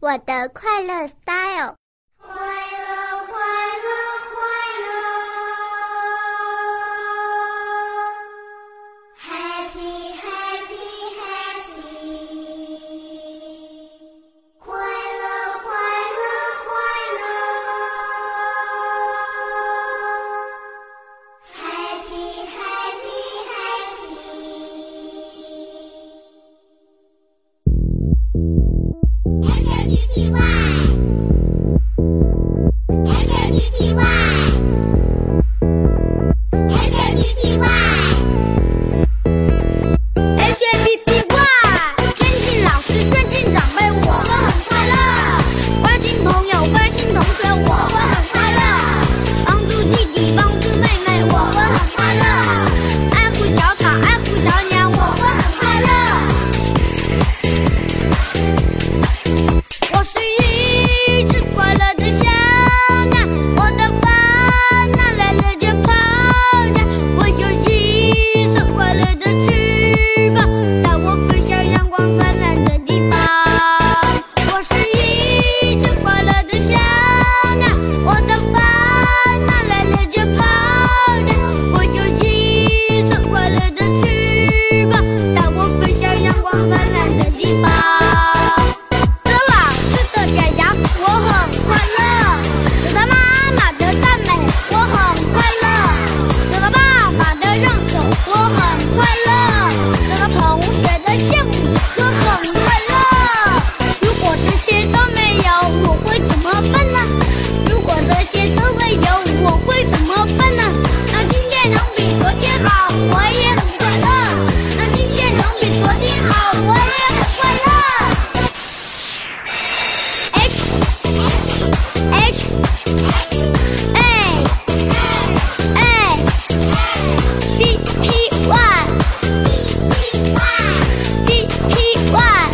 我的快乐 style 快乐快乐快乐。Happy P P Y。P